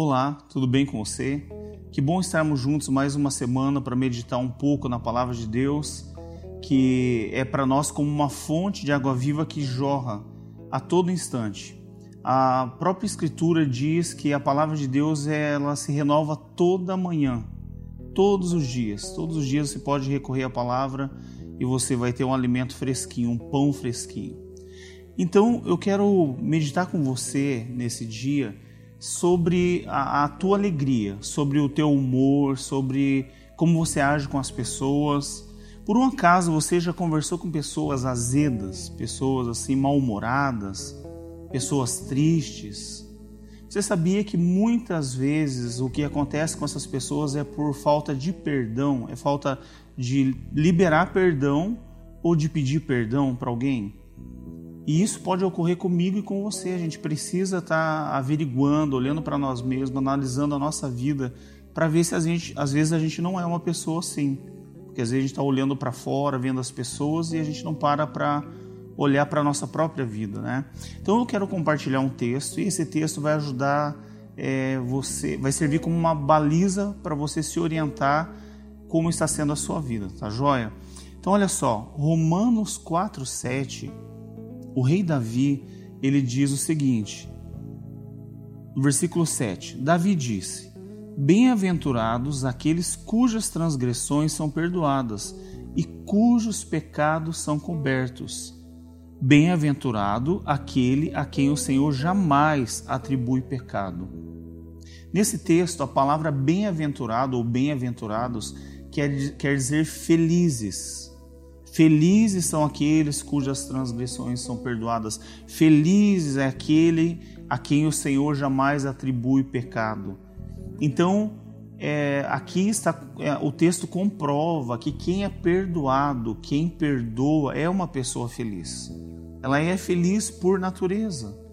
Olá, tudo bem com você? Que bom estarmos juntos mais uma semana para meditar um pouco na palavra de Deus, que é para nós como uma fonte de água viva que jorra a todo instante. A própria Escritura diz que a palavra de Deus ela se renova toda manhã, todos os dias. Todos os dias você pode recorrer à palavra e você vai ter um alimento fresquinho, um pão fresquinho. Então eu quero meditar com você nesse dia sobre a, a tua alegria, sobre o teu humor, sobre como você age com as pessoas. Por um acaso você já conversou com pessoas azedas, pessoas assim mal-humoradas, pessoas tristes? Você sabia que muitas vezes o que acontece com essas pessoas é por falta de perdão, é falta de liberar perdão ou de pedir perdão para alguém? E isso pode ocorrer comigo e com você. A gente precisa estar tá averiguando, olhando para nós mesmos, analisando a nossa vida, para ver se gente, às vezes a gente não é uma pessoa assim. Porque às vezes a gente está olhando para fora, vendo as pessoas e a gente não para para olhar para a nossa própria vida, né? Então eu quero compartilhar um texto e esse texto vai ajudar é, você, vai servir como uma baliza para você se orientar como está sendo a sua vida, tá joia? Então olha só, Romanos 4, 7 o rei Davi, ele diz o seguinte, versículo 7, Davi disse, Bem-aventurados aqueles cujas transgressões são perdoadas e cujos pecados são cobertos. Bem-aventurado aquele a quem o Senhor jamais atribui pecado. Nesse texto, a palavra bem-aventurado ou bem-aventurados quer, quer dizer felizes Felizes são aqueles cujas transgressões são perdoadas. Felizes é aquele a quem o Senhor jamais atribui pecado. Então, é, aqui está é, o texto comprova que quem é perdoado, quem perdoa, é uma pessoa feliz. Ela é feliz por natureza.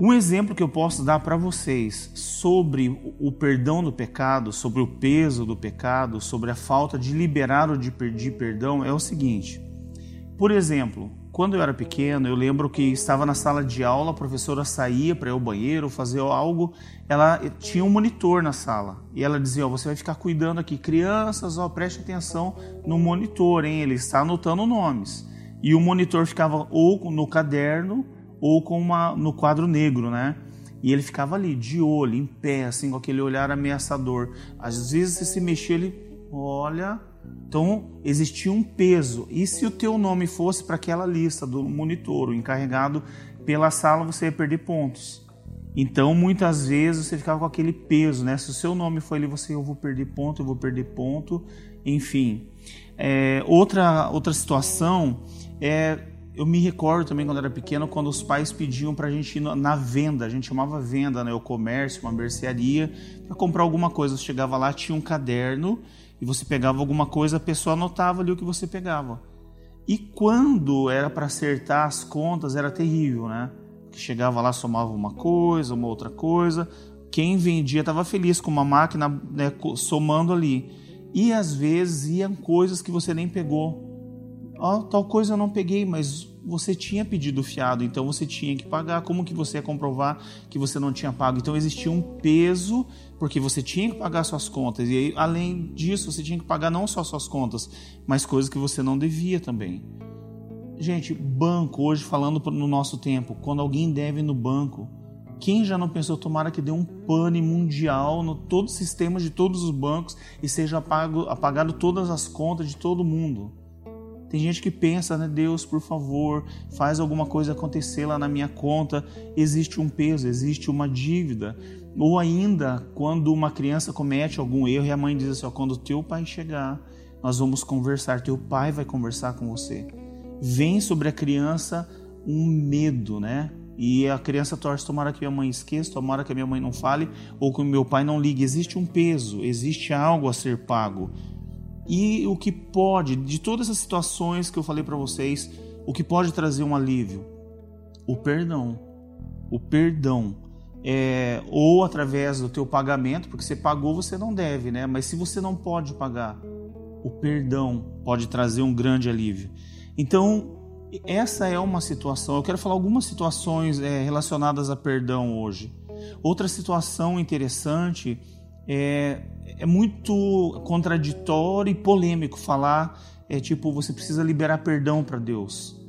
Um exemplo que eu posso dar para vocês sobre o perdão do pecado, sobre o peso do pecado, sobre a falta de liberar ou de pedir perdão é o seguinte. Por exemplo, quando eu era pequeno, eu lembro que estava na sala de aula, a professora saía para ir ao banheiro, fazer algo, ela tinha um monitor na sala e ela dizia: oh, "Você vai ficar cuidando aqui, crianças, ó, preste atenção no monitor, hein? Ele está anotando nomes." E o monitor ficava ou no caderno ou com uma no quadro negro, né? E ele ficava ali, de olho, em pé, assim, com aquele olhar ameaçador. Às vezes você se mexia, ele olha. Então existia um peso. E se o teu nome fosse para aquela lista do monitor, o encarregado pela sala, você ia perder pontos. Então muitas vezes você ficava com aquele peso, né? Se o seu nome foi ali, você eu vou perder ponto, eu vou perder ponto, enfim. É, outra outra situação é eu me recordo também quando era pequeno, quando os pais pediam para a gente ir na venda, a gente chamava venda, né, o comércio, uma mercearia, para comprar alguma coisa. Você chegava lá, tinha um caderno e você pegava alguma coisa, a pessoa anotava ali o que você pegava. E quando era para acertar as contas, era terrível, né? Que chegava lá, somava uma coisa, uma outra coisa. Quem vendia estava feliz com uma máquina né, somando ali. E às vezes iam coisas que você nem pegou oh, tal coisa eu não peguei, mas você tinha pedido fiado, então você tinha que pagar. Como que você ia comprovar que você não tinha pago? Então existia um peso, porque você tinha que pagar suas contas. E aí, além disso, você tinha que pagar não só suas contas, mas coisas que você não devia também. Gente, banco, hoje falando no nosso tempo, quando alguém deve no banco, quem já não pensou, tomara que dê um pane mundial no todo o sistema de todos os bancos e seja apago, apagado todas as contas de todo mundo? Tem gente que pensa, né, Deus, por favor, faz alguma coisa acontecer lá na minha conta. Existe um peso, existe uma dívida. Ou ainda, quando uma criança comete algum erro e a mãe diz assim: ó, quando teu pai chegar, nós vamos conversar, teu pai vai conversar com você. Vem sobre a criança um medo, né? E a criança torce, tomara que minha mãe esqueça, tomara que a minha mãe não fale, ou que meu pai não ligue. Existe um peso, existe algo a ser pago. E o que pode, de todas as situações que eu falei para vocês, o que pode trazer um alívio? O perdão. O perdão. É, ou através do teu pagamento, porque você pagou, você não deve, né? Mas se você não pode pagar, o perdão pode trazer um grande alívio. Então, essa é uma situação. Eu quero falar algumas situações é, relacionadas a perdão hoje. Outra situação interessante é, é muito contraditório e polêmico falar é tipo você precisa liberar perdão para Deus.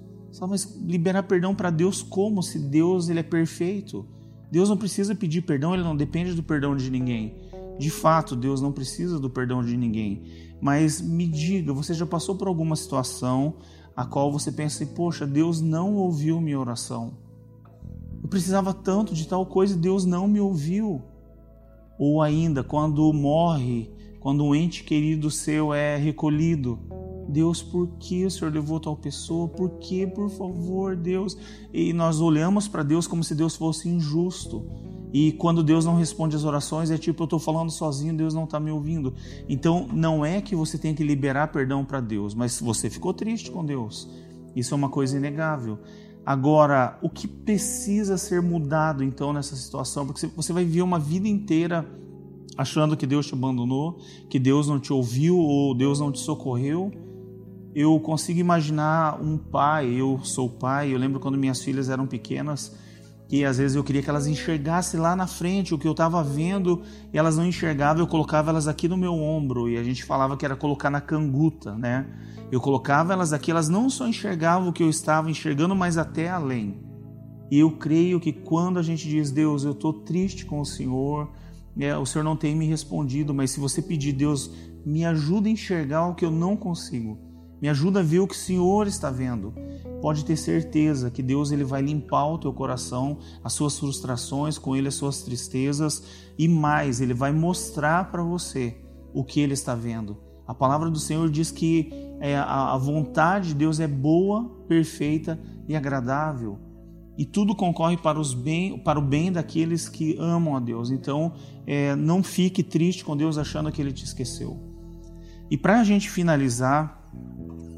Mas liberar perdão para Deus como se Deus ele é perfeito? Deus não precisa pedir perdão, ele não depende do perdão de ninguém. De fato, Deus não precisa do perdão de ninguém. Mas me diga, você já passou por alguma situação a qual você pensa assim, poxa, Deus não ouviu minha oração. Eu precisava tanto de tal coisa e Deus não me ouviu. Ou ainda, quando morre, quando um ente querido seu é recolhido, Deus, por que o Senhor levou tal pessoa? Por que, por favor, Deus? E nós olhamos para Deus como se Deus fosse injusto. E quando Deus não responde as orações, é tipo, eu estou falando sozinho, Deus não está me ouvindo. Então, não é que você tem que liberar perdão para Deus, mas você ficou triste com Deus. Isso é uma coisa inegável. Agora, o que precisa ser mudado então nessa situação? Porque você vai viver uma vida inteira achando que Deus te abandonou, que Deus não te ouviu ou Deus não te socorreu. Eu consigo imaginar um pai, eu sou pai, eu lembro quando minhas filhas eram pequenas, que às vezes eu queria que elas enxergassem lá na frente o que eu estava vendo e elas não enxergavam, eu colocava elas aqui no meu ombro e a gente falava que era colocar na canguta, né? Eu colocava elas aqui, elas não só enxergavam o que eu estava enxergando, mas até além. E eu creio que quando a gente diz, Deus, eu estou triste com o Senhor, é, o Senhor não tem me respondido, mas se você pedir, Deus, me ajuda a enxergar o que eu não consigo me ajuda a ver o que o Senhor está vendo. Pode ter certeza que Deus ele vai limpar o teu coração, as suas frustrações, com ele as suas tristezas e mais, ele vai mostrar para você o que ele está vendo. A palavra do Senhor diz que é, a, vontade de Deus é boa, perfeita e agradável. E tudo concorre para, os bem, para o bem daqueles que amam a Deus. Então, é, não fique triste com Deus achando que Ele te esqueceu. E para a gente finalizar,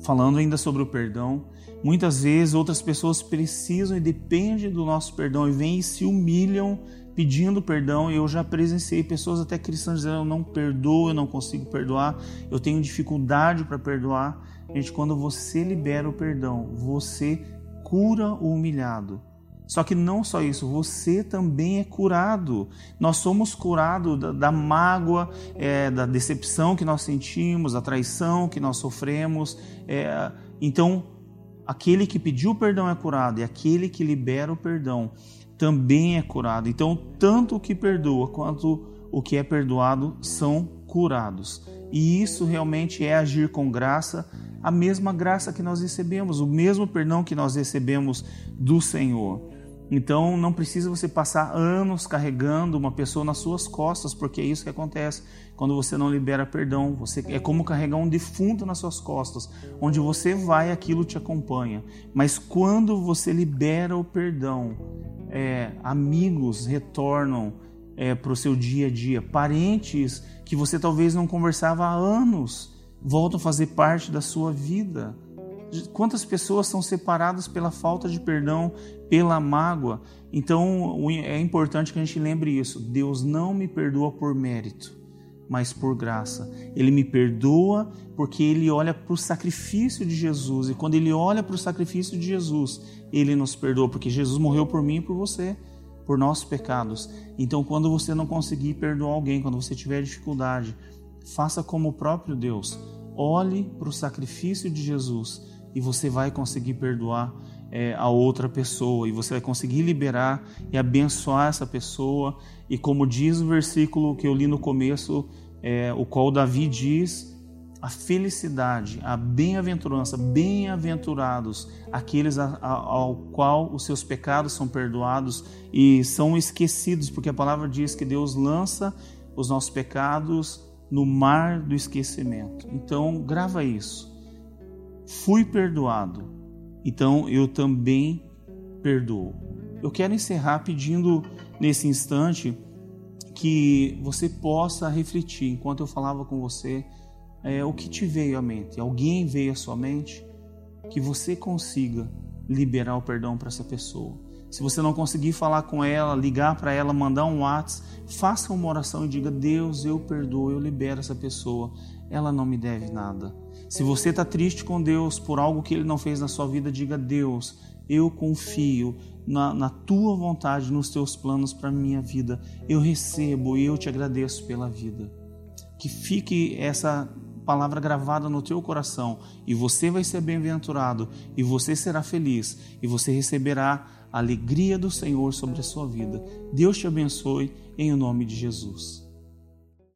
falando ainda sobre o perdão, muitas vezes outras pessoas precisam e dependem do nosso perdão e vêm e se humilham pedindo perdão. Eu já presenciei pessoas até cristãs dizendo: Eu não perdoo, eu não consigo perdoar, eu tenho dificuldade para perdoar. Gente, quando você libera o perdão, você cura o humilhado. Só que não só isso, você também é curado. Nós somos curados da, da mágoa, é, da decepção que nós sentimos, da traição que nós sofremos. É, então, aquele que pediu perdão é curado e aquele que libera o perdão também é curado. Então, tanto o que perdoa quanto o que é perdoado são curados. E isso realmente é agir com graça, a mesma graça que nós recebemos, o mesmo perdão que nós recebemos do Senhor. Então não precisa você passar anos carregando uma pessoa nas suas costas, porque é isso que acontece quando você não libera perdão. Você é como carregar um defunto nas suas costas, onde você vai, aquilo te acompanha. Mas quando você libera o perdão, é, amigos retornam é, para o seu dia a dia, parentes que você talvez não conversava há anos voltam a fazer parte da sua vida. Quantas pessoas são separadas pela falta de perdão, pela mágoa? Então é importante que a gente lembre isso. Deus não me perdoa por mérito, mas por graça. Ele me perdoa porque ele olha para o sacrifício de Jesus. E quando ele olha para o sacrifício de Jesus, ele nos perdoa, porque Jesus morreu por mim e por você, por nossos pecados. Então, quando você não conseguir perdoar alguém, quando você tiver dificuldade, faça como o próprio Deus. Olhe para o sacrifício de Jesus e você vai conseguir perdoar é, a outra pessoa e você vai conseguir liberar e abençoar essa pessoa. E como diz o versículo que eu li no começo, é, o qual Davi diz, a felicidade, a bem-aventurança, bem-aventurados aqueles a, a, ao qual os seus pecados são perdoados e são esquecidos, porque a palavra diz que Deus lança os nossos pecados no mar do esquecimento. Então, grava isso fui perdoado, então eu também perdoo. Eu quero encerrar pedindo nesse instante que você possa refletir enquanto eu falava com você é, o que te veio à mente. Alguém veio à sua mente que você consiga liberar o perdão para essa pessoa. Se você não conseguir falar com ela, ligar para ela, mandar um WhatsApp, faça uma oração e diga: Deus, eu perdoo, eu libero essa pessoa. Ela não me deve nada. Se você está triste com Deus por algo que Ele não fez na sua vida, diga: Deus, eu confio na, na tua vontade, nos teus planos para minha vida. Eu recebo e eu te agradeço pela vida. Que fique essa palavra gravada no teu coração e você vai ser bem-aventurado e você será feliz e você receberá a alegria do Senhor sobre a sua vida. Deus te abençoe em nome de Jesus.